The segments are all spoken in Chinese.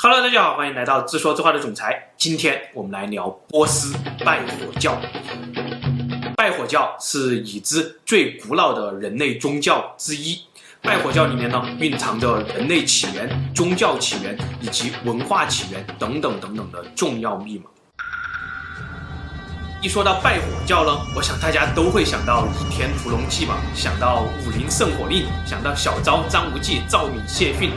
Hello，大家好，欢迎来到自说自话的总裁。今天我们来聊波斯拜火教。拜火教是已知最古老的人类宗教之一。拜火教里面呢，蕴藏着人类起源、宗教起源以及文化起源等等等等的重要密码。一说到拜火教呢，我想大家都会想到《倚天屠龙记》吧，想到武林圣火令，想到小昭、张无忌、赵敏、谢逊、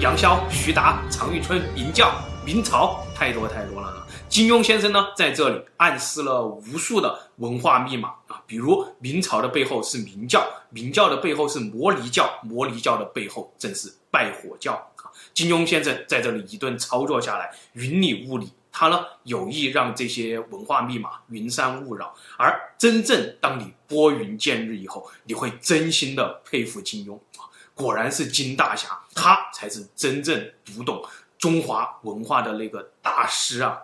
杨逍、徐达、常遇春、明教、明朝，太多太多了。金庸先生呢，在这里暗示了无数的文化密码啊，比如明朝的背后是明教，明教的背后是摩尼教，摩尼教的背后正是拜火教啊。金庸先生在这里一顿操作下来，云里雾里。他呢，有意让这些文化密码云山雾绕，而真正当你拨云见日以后，你会真心的佩服金庸啊！果然是金大侠，他才是真正读懂中华文化的那个大师啊！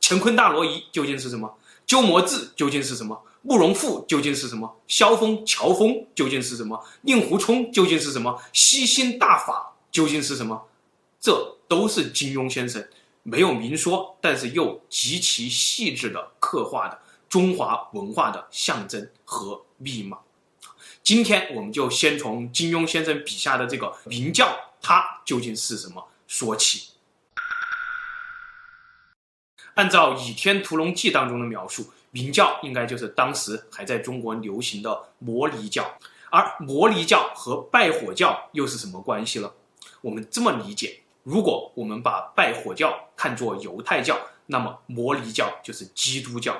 乾坤大挪移究竟是什么？鸠摩智究竟是什么？慕容复究竟是什么？萧峰、乔峰究竟是什么？令狐冲究竟是什么？吸星大法究竟是什么？这都是金庸先生。没有明说，但是又极其细致的刻画的中华文化的象征和密码。今天我们就先从金庸先生笔下的这个明教，它究竟是什么说起。按照《倚天屠龙记》当中的描述，明教应该就是当时还在中国流行的摩尼教，而摩尼教和拜火教又是什么关系呢？我们这么理解。如果我们把拜火教看作犹太教，那么摩尼教就是基督教。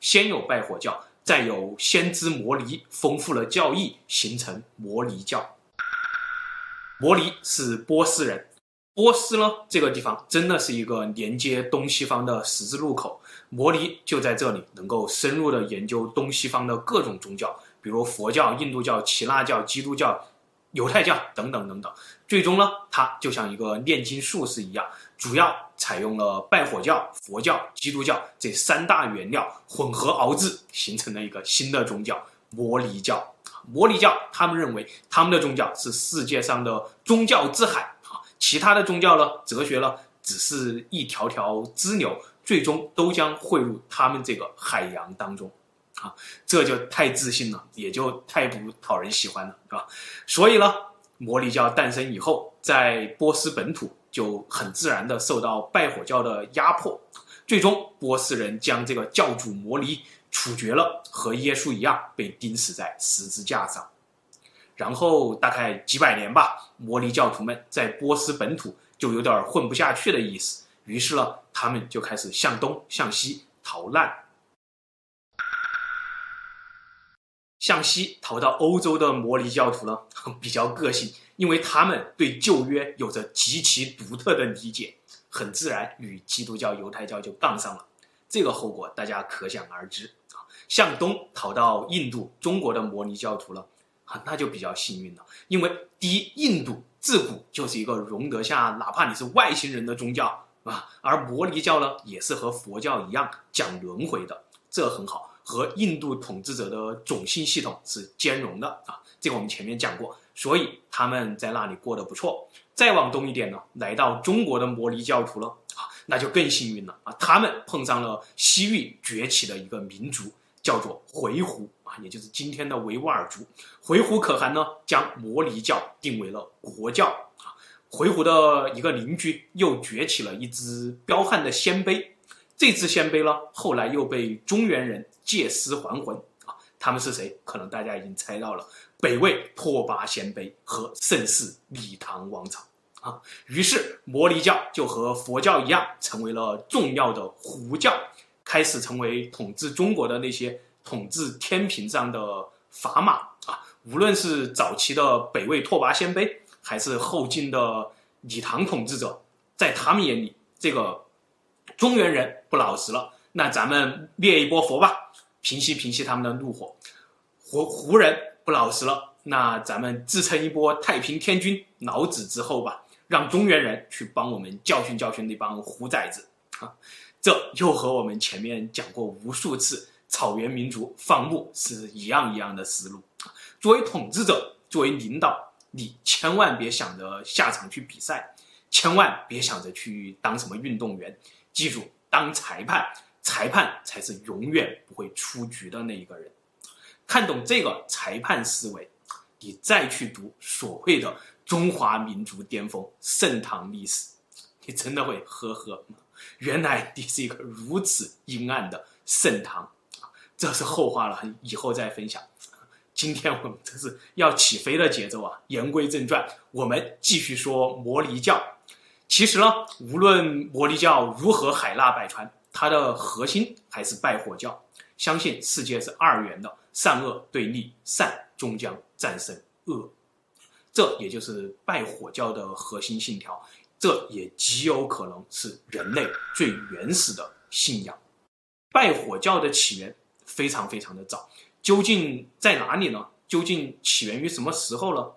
先有拜火教，再有先知摩尼丰富了教义，形成摩尼教。摩尼是波斯人，波斯呢，这个地方真的是一个连接东西方的十字路口。摩尼就在这里，能够深入的研究东西方的各种宗教，比如佛教、印度教、耆那教、基督教。犹太教等等等等，最终呢，它就像一个炼金术士一样，主要采用了拜火教、佛教、基督教这三大原料混合熬制，形成了一个新的宗教——摩尼教。摩尼教，他们认为他们的宗教是世界上的宗教之海啊，其他的宗教呢，哲学呢，只是一条条支流，最终都将汇入他们这个海洋当中。啊，这就太自信了，也就太不讨人喜欢了，是吧？所以呢，摩尼教诞生以后，在波斯本土就很自然地受到拜火教的压迫，最终波斯人将这个教主摩尼处决了，和耶稣一样被钉死在十字架上。然后大概几百年吧，摩尼教徒们在波斯本土就有点混不下去的意思，于是呢，他们就开始向东向西逃难。向西逃到欧洲的摩尼教徒呢，比较个性，因为他们对旧约有着极其独特的理解，很自然与基督教、犹太教就杠上了。这个后果大家可想而知啊。向东逃到印度、中国的摩尼教徒呢，啊，那就比较幸运了，因为第一，印度自古就是一个容得下哪怕你是外星人的宗教啊，而摩尼教呢，也是和佛教一样讲轮回的，这很好。和印度统治者的种姓系统是兼容的啊，这个我们前面讲过，所以他们在那里过得不错。再往东一点呢，来到中国的摩尼教徒了啊，那就更幸运了啊，他们碰上了西域崛起的一个民族，叫做回鹘啊，也就是今天的维吾尔族。回鹘可汗呢，将摩尼教定为了国教啊。回鹘的一个邻居又崛起了一支彪悍的鲜卑，这支鲜卑呢，后来又被中原人。借尸还魂啊！他们是谁？可能大家已经猜到了，北魏拓跋鲜卑和盛世李唐王朝啊。于是摩尼教就和佛教一样，成为了重要的胡教，开始成为统治中国的那些统治天平上的砝码啊。无论是早期的北魏拓跋鲜卑，还是后晋的李唐统治者，在他们眼里，这个中原人不老实了，那咱们灭一波佛吧。平息平息他们的怒火，胡胡人不老实了，那咱们自称一波太平天君，老子之后吧，让中原人去帮我们教训教训那帮胡崽子啊！这又和我们前面讲过无数次草原民族放牧是一样一样的思路。作为统治者，作为领导，你千万别想着下场去比赛，千万别想着去当什么运动员，记住，当裁判，裁判才是永远不会出局的那一个人。看懂这个裁判思维，你再去读所谓的中华民族巅峰盛唐历史，你真的会呵呵，原来你是一个如此阴暗的盛唐。这是后话了，以后再分享。今天我们这是要起飞的节奏啊！言归正传，我们继续说摩尼教。其实呢，无论摩尼教如何海纳百川，它的核心还是拜火教。相信世界是二元的，善恶对立，善终将战胜恶。这也就是拜火教的核心信条，这也极有可能是人类最原始的信仰。拜火教的起源非常非常的早，究竟在哪里呢？究竟起源于什么时候呢？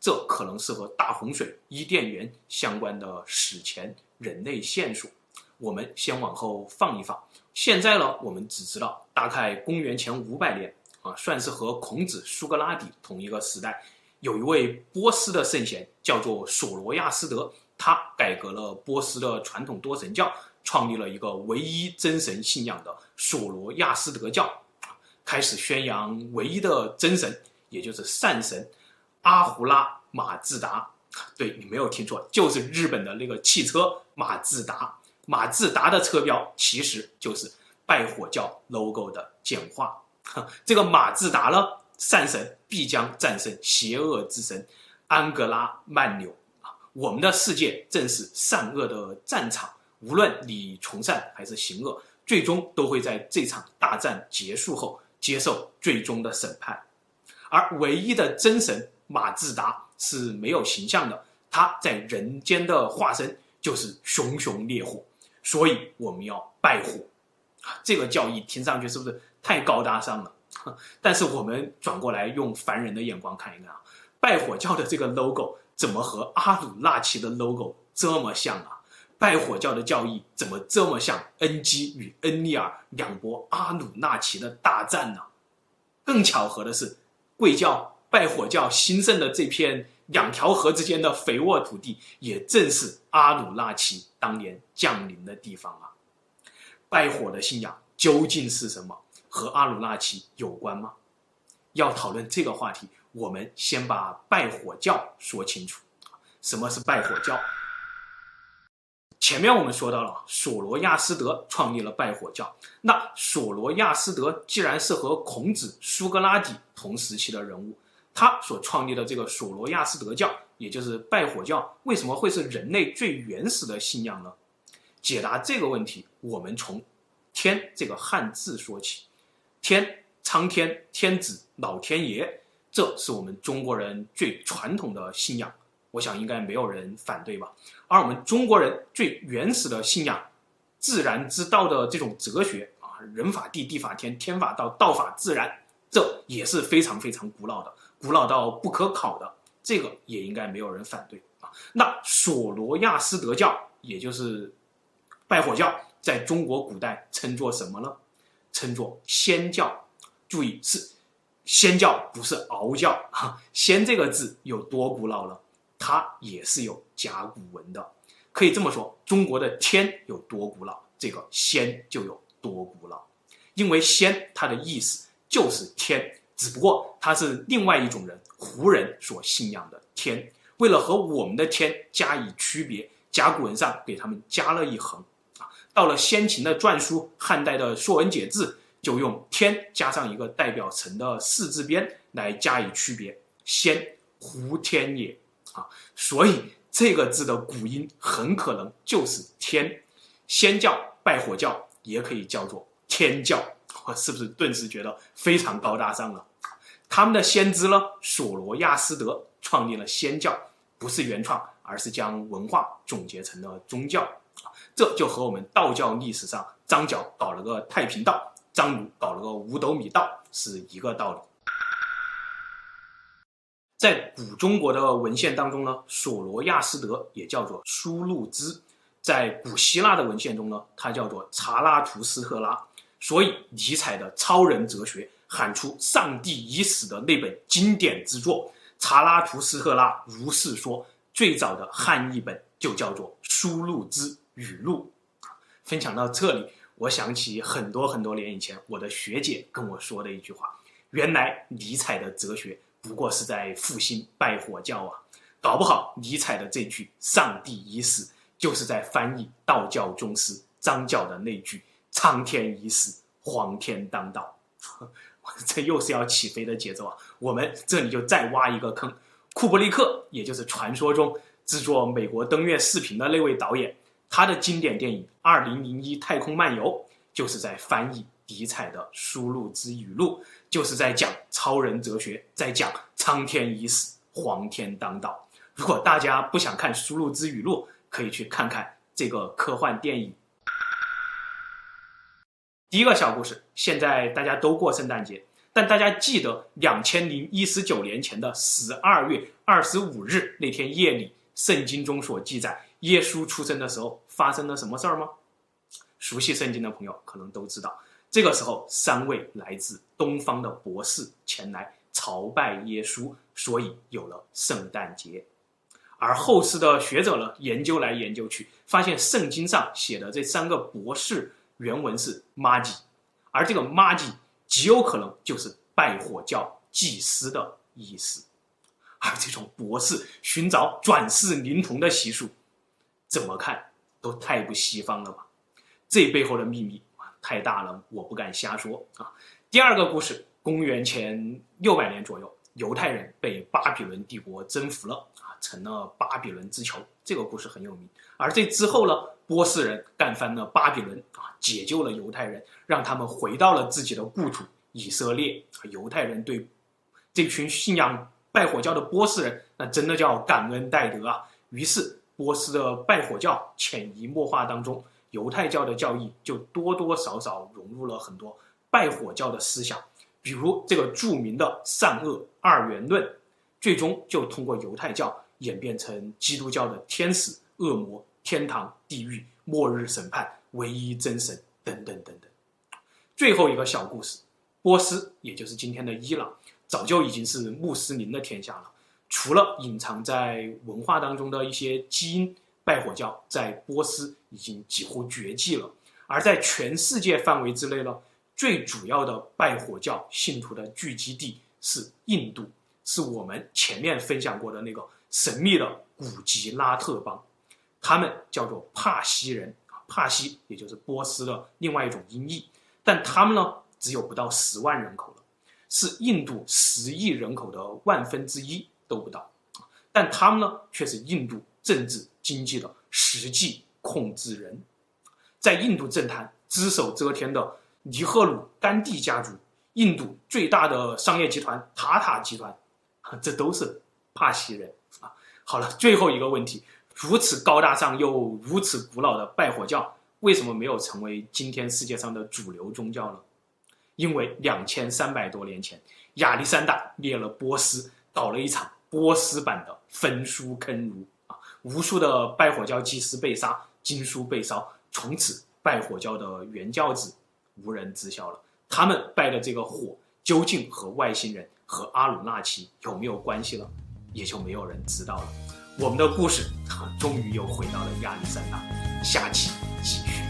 这可能是和大洪水、伊甸园相关的史前人类线索。我们先往后放一放。现在呢，我们只知道大概公元前五百年啊，算是和孔子、苏格拉底同一个时代。有一位波斯的圣贤叫做索罗亚斯德，他改革了波斯的传统多神教，创立了一个唯一真神信仰的索罗亚斯德教，开始宣扬唯一的真神，也就是善神。阿胡拉马自达，对，你没有听错，就是日本的那个汽车马自达。马自达的车标其实就是拜火教 logo 的简化。这个马自达呢，善神必将战胜邪恶之神安格拉曼纽。我们的世界正是善恶的战场，无论你从善还是行恶，最终都会在这场大战结束后接受最终的审判。而唯一的真神。马自达是没有形象的，他在人间的化身就是熊熊烈火，所以我们要拜火。这个教义听上去是不是太高大上了？但是我们转过来用凡人的眼光看一看啊，拜火教的这个 logo 怎么和阿鲁纳奇的 logo 这么像啊？拜火教的教义怎么这么像恩基与恩利尔两波阿鲁纳奇的大战呢？更巧合的是，贵教。拜火教兴盛的这片两条河之间的肥沃土地，也正是阿努纳奇当年降临的地方啊！拜火的信仰究竟是什么？和阿努纳奇有关吗？要讨论这个话题，我们先把拜火教说清楚。什么是拜火教？前面我们说到了索罗亚斯德创立了拜火教，那索罗亚斯德既然是和孔子、苏格拉底同时期的人物。他所创立的这个索罗亚斯德教，也就是拜火教，为什么会是人类最原始的信仰呢？解答这个问题，我们从“天”这个汉字说起。天，苍天、天子、老天爷，这是我们中国人最传统的信仰，我想应该没有人反对吧。而我们中国人最原始的信仰，自然之道的这种哲学啊，人法地，地法天，天法道，道法自然，这也是非常非常古老的。古老到不可考的，这个也应该没有人反对啊。那索罗亚斯德教，也就是拜火教，在中国古代称作什么呢？称作仙教。注意是仙教，不是獒教。哈，仙这个字有多古老了？它也是有甲骨文的。可以这么说，中国的天有多古老，这个仙就有多古老。因为仙它的意思就是天。只不过它是另外一种人，胡人所信仰的天。为了和我们的天加以区别，甲骨文上给他们加了一横。啊，到了先秦的篆书，汉代的《说文解字》就用“天”加上一个代表“成”的四字边来加以区别，“先，胡天也”。啊，所以这个字的古音很可能就是“天”。先教、拜火教也可以叫做天教。我是不是顿时觉得非常高大上了？他们的先知呢，索罗亚斯德创立了先教，不是原创，而是将文化总结成了宗教。这就和我们道教历史上张角搞了个太平道，张鲁搞了个五斗米道是一个道理。在古中国的文献当中呢，索罗亚斯德也叫做苏路兹；在古希腊的文献中呢，他叫做查拉图斯特拉。所以，尼采的超人哲学喊出“上帝已死”的那本经典之作《查拉图斯特拉如是说》，最早的汉译本就叫做苏路之语录。分享到这里，我想起很多很多年以前，我的学姐跟我说的一句话：原来尼采的哲学不过是在复兴拜火教啊！搞不好尼采的这句“上帝已死”就是在翻译道教宗师张教的那句“苍天已死，黄天当道”。这又是要起飞的节奏啊！我们这里就再挖一个坑。库布里克，也就是传说中制作美国登月视频的那位导演，他的经典电影《二零零一太空漫游》就是在翻译尼采的《苏路之语录》，就是在讲超人哲学，在讲苍天已死，黄天当道。如果大家不想看《苏路之语录》，可以去看看这个科幻电影。第一个小故事，现在大家都过圣诞节，但大家记得两千零一十九年前的十二月二十五日那天夜里，圣经中所记载耶稣出生的时候发生了什么事儿吗？熟悉圣经的朋友可能都知道，这个时候三位来自东方的博士前来朝拜耶稣，所以有了圣诞节。而后世的学者呢，研究来研究去，发现圣经上写的这三个博士。原文是 “magi”，而这个 “magi” 极有可能就是拜火教祭司的意思。而这种博士寻找转世灵童的习俗，怎么看都太不西方了吧？这背后的秘密太大了，我不敢瞎说啊。第二个故事，公元前六百年左右，犹太人被巴比伦帝国征服了啊，成了巴比伦之囚。这个故事很有名。而这之后呢，波斯人干翻了巴比伦啊，解救了犹太人，让他们回到了自己的故土以色列。犹太人对这群信仰拜火教的波斯人，那真的叫感恩戴德啊。于是，波斯的拜火教潜移默化当中，犹太教的教义就多多少少融入了很多拜火教的思想，比如这个著名的善恶二元论，最终就通过犹太教演变成基督教的天使、恶魔。天堂、地狱、末日审判、唯一真神等等等等。最后一个小故事：波斯，也就是今天的伊朗，早就已经是穆斯林的天下了。除了隐藏在文化当中的一些基因，拜火教在波斯已经几乎绝迹了。而在全世界范围之内呢，最主要的拜火教信徒的聚集地是印度，是我们前面分享过的那个神秘的古吉拉特邦。他们叫做帕西人啊，帕西也就是波斯的另外一种音译，但他们呢只有不到十万人口了，是印度十亿人口的万分之一都不到，但他们呢却是印度政治经济的实际控制人，在印度政坛只手遮天的尼赫鲁甘地家族，印度最大的商业集团塔塔集团，这都是帕西人啊。好了，最后一个问题。如此高大上又如此古老的拜火教，为什么没有成为今天世界上的主流宗教呢？因为两千三百多年前，亚历山大灭了波斯，搞了一场波斯版的焚书坑儒啊，无数的拜火教祭司被杀，经书被烧，从此拜火教的原教旨无人知晓了。他们拜的这个火究竟和外星人和阿鲁纳奇有没有关系了，也就没有人知道了。我们的故事终于又回到了亚历山大下期继续